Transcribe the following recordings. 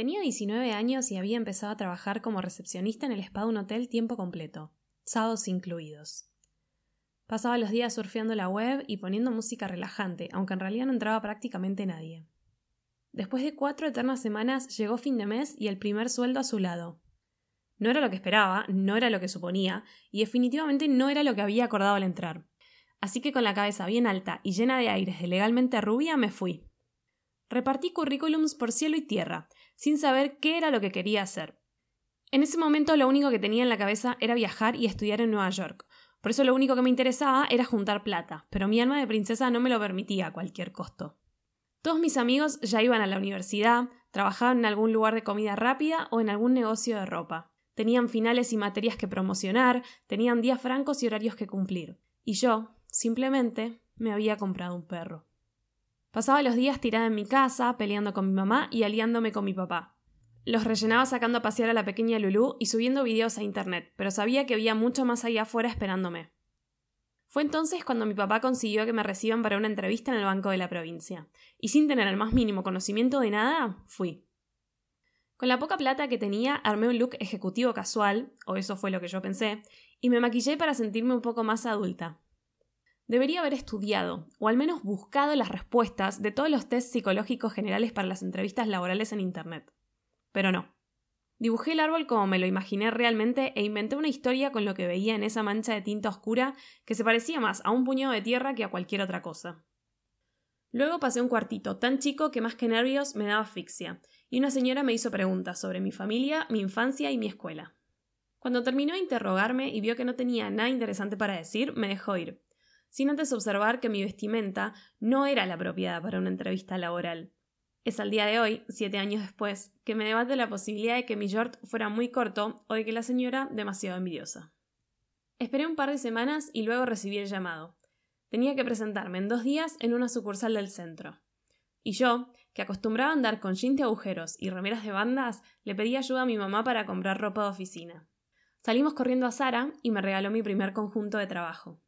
Tenía 19 años y había empezado a trabajar como recepcionista en el spa de un hotel tiempo completo, sábados incluidos. Pasaba los días surfeando la web y poniendo música relajante, aunque en realidad no entraba prácticamente nadie. Después de cuatro eternas semanas llegó fin de mes y el primer sueldo a su lado. No era lo que esperaba, no era lo que suponía, y definitivamente no era lo que había acordado al entrar. Así que con la cabeza bien alta y llena de aires de legalmente rubia me fui. Repartí currículums por cielo y tierra, sin saber qué era lo que quería hacer. En ese momento lo único que tenía en la cabeza era viajar y estudiar en Nueva York. Por eso lo único que me interesaba era juntar plata, pero mi alma de princesa no me lo permitía a cualquier costo. Todos mis amigos ya iban a la universidad, trabajaban en algún lugar de comida rápida o en algún negocio de ropa. Tenían finales y materias que promocionar, tenían días francos y horarios que cumplir. Y yo, simplemente, me había comprado un perro. Pasaba los días tirada en mi casa, peleando con mi mamá y aliándome con mi papá. Los rellenaba sacando a pasear a la pequeña Lulú y subiendo videos a internet, pero sabía que había mucho más allá afuera esperándome. Fue entonces cuando mi papá consiguió que me reciban para una entrevista en el Banco de la Provincia, y sin tener el más mínimo conocimiento de nada, fui. Con la poca plata que tenía, armé un look ejecutivo casual, o eso fue lo que yo pensé, y me maquillé para sentirme un poco más adulta. Debería haber estudiado, o al menos buscado las respuestas de todos los tests psicológicos generales para las entrevistas laborales en Internet. Pero no. Dibujé el árbol como me lo imaginé realmente e inventé una historia con lo que veía en esa mancha de tinta oscura que se parecía más a un puñado de tierra que a cualquier otra cosa. Luego pasé un cuartito tan chico que más que nervios me daba asfixia, y una señora me hizo preguntas sobre mi familia, mi infancia y mi escuela. Cuando terminó de interrogarme y vio que no tenía nada interesante para decir, me dejó ir, sin antes observar que mi vestimenta no era la apropiada para una entrevista laboral. Es al día de hoy, siete años después, que me debate la posibilidad de que mi short fuera muy corto o de que la señora demasiado envidiosa. Esperé un par de semanas y luego recibí el llamado. Tenía que presentarme en dos días en una sucursal del centro. Y yo, que acostumbraba a andar con jeans de agujeros y remeras de bandas, le pedí ayuda a mi mamá para comprar ropa de oficina. Salimos corriendo a Sara y me regaló mi primer conjunto de trabajo.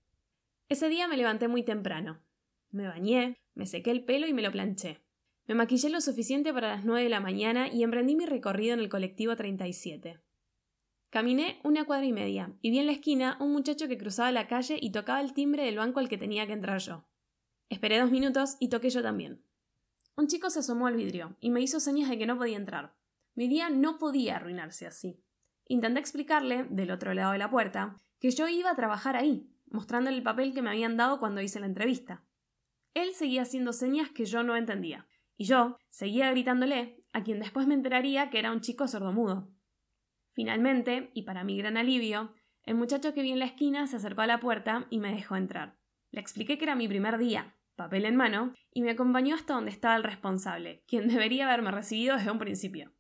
Ese día me levanté muy temprano. Me bañé, me sequé el pelo y me lo planché. Me maquillé lo suficiente para las nueve de la mañana y emprendí mi recorrido en el colectivo 37. Caminé una cuadra y media, y vi en la esquina un muchacho que cruzaba la calle y tocaba el timbre del banco al que tenía que entrar yo. Esperé dos minutos y toqué yo también. Un chico se asomó al vidrio y me hizo señas de que no podía entrar. Mi día no podía arruinarse así. Intenté explicarle, del otro lado de la puerta, que yo iba a trabajar ahí, mostrándole el papel que me habían dado cuando hice la entrevista. Él seguía haciendo señas que yo no entendía, y yo seguía gritándole, a quien después me enteraría que era un chico sordomudo. Finalmente, y para mi gran alivio, el muchacho que vi en la esquina se acercó a la puerta y me dejó entrar. Le expliqué que era mi primer día, papel en mano, y me acompañó hasta donde estaba el responsable, quien debería haberme recibido desde un principio.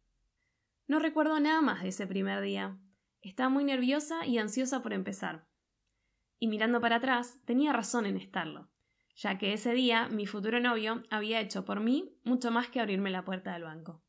No recuerdo nada más de ese primer día. Estaba muy nerviosa y ansiosa por empezar y mirando para atrás, tenía razón en estarlo, ya que ese día mi futuro novio había hecho por mí mucho más que abrirme la puerta del banco.